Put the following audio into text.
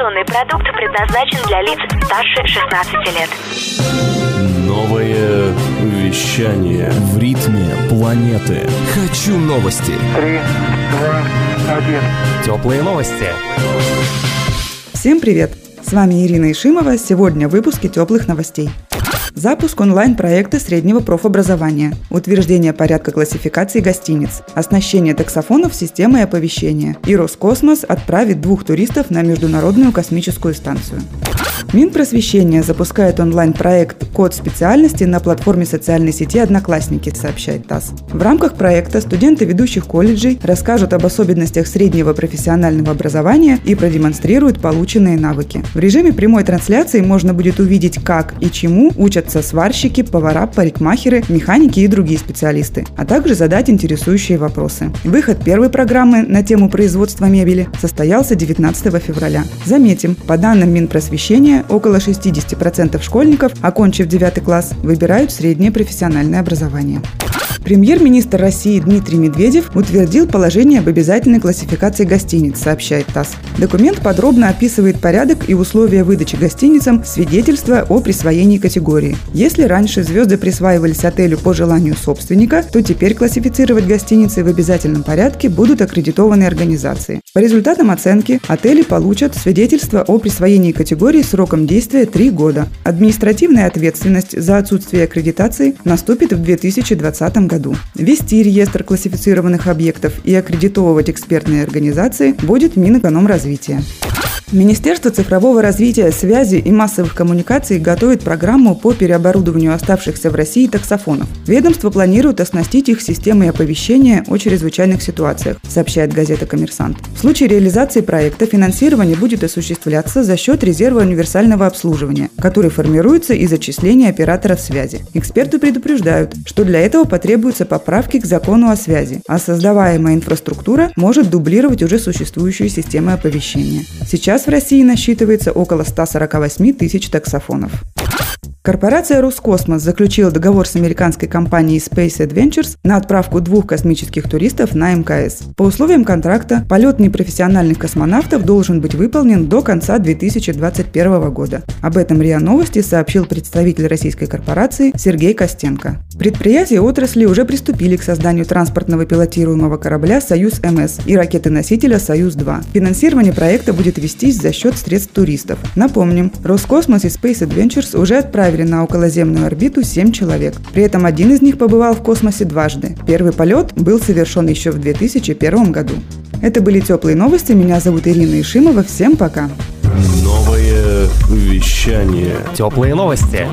Информационный продукт предназначен для лиц старше 16 лет. Новое вещание в ритме планеты. Хочу новости. Три, два, один. Теплые новости. Всем привет! С вами Ирина Ишимова. Сегодня в выпуске теплых новостей. Запуск онлайн-проекта среднего профобразования, утверждение порядка классификации гостиниц, оснащение таксофонов системой оповещения. И Роскосмос отправит двух туристов на Международную космическую станцию. Минпросвещение запускает онлайн-проект «Код специальности» на платформе социальной сети «Одноклассники», сообщает ТАСС. В рамках проекта студенты ведущих колледжей расскажут об особенностях среднего профессионального образования и продемонстрируют полученные навыки. В режиме прямой трансляции можно будет увидеть, как и чему учатся сварщики, повара, парикмахеры, механики и другие специалисты, а также задать интересующие вопросы. Выход первой программы на тему производства мебели состоялся 19 февраля. Заметим, по данным Минпросвещения, около 60% школьников, окончив 9 класс, выбирают среднее профессиональное образование. Премьер-министр России Дмитрий Медведев утвердил положение об обязательной классификации гостиниц, сообщает ТАСС. Документ подробно описывает порядок и условия выдачи гостиницам свидетельства о присвоении категории. Если раньше звезды присваивались отелю по желанию собственника, то теперь классифицировать гостиницы в обязательном порядке будут аккредитованные организации. По результатам оценки отели получат свидетельство о присвоении категории сроком действия 3 года. Административная ответственность за отсутствие аккредитации наступит в 2020 году. Вести реестр классифицированных объектов и аккредитовывать экспертные организации будет Минэкономразвития. Министерство цифрового развития, связи и массовых коммуникаций готовит программу по переоборудованию оставшихся в России таксофонов. Ведомство планирует оснастить их системой оповещения о чрезвычайных ситуациях, сообщает газета «Коммерсант». В случае реализации проекта финансирование будет осуществляться за счет резерва универсального обслуживания, который формируется из отчислений операторов связи. Эксперты предупреждают, что для этого потребуются поправки к закону о связи, а создаваемая инфраструктура может дублировать уже существующие системы оповещения. Сейчас Сейчас в России насчитывается около 148 тысяч таксофонов. Корпорация Роскосмос заключила договор с американской компанией Space Adventures на отправку двух космических туристов на МКС. По условиям контракта, полет непрофессиональных космонавтов должен быть выполнен до конца 2021 года. Об этом РИА Новости сообщил представитель российской корпорации Сергей Костенко. Предприятия отрасли уже приступили к созданию транспортного пилотируемого корабля «Союз-МС» и ракеты-носителя «Союз-2». Финансирование проекта будет вестись за счет средств туристов. Напомним, Роскосмос и Space Adventures уже отправили отправили на околоземную орбиту 7 человек. При этом один из них побывал в космосе дважды. Первый полет был совершен еще в 2001 году. Это были теплые новости. Меня зовут Ирина Ишимова. Всем пока. Новое вещание. Теплые новости.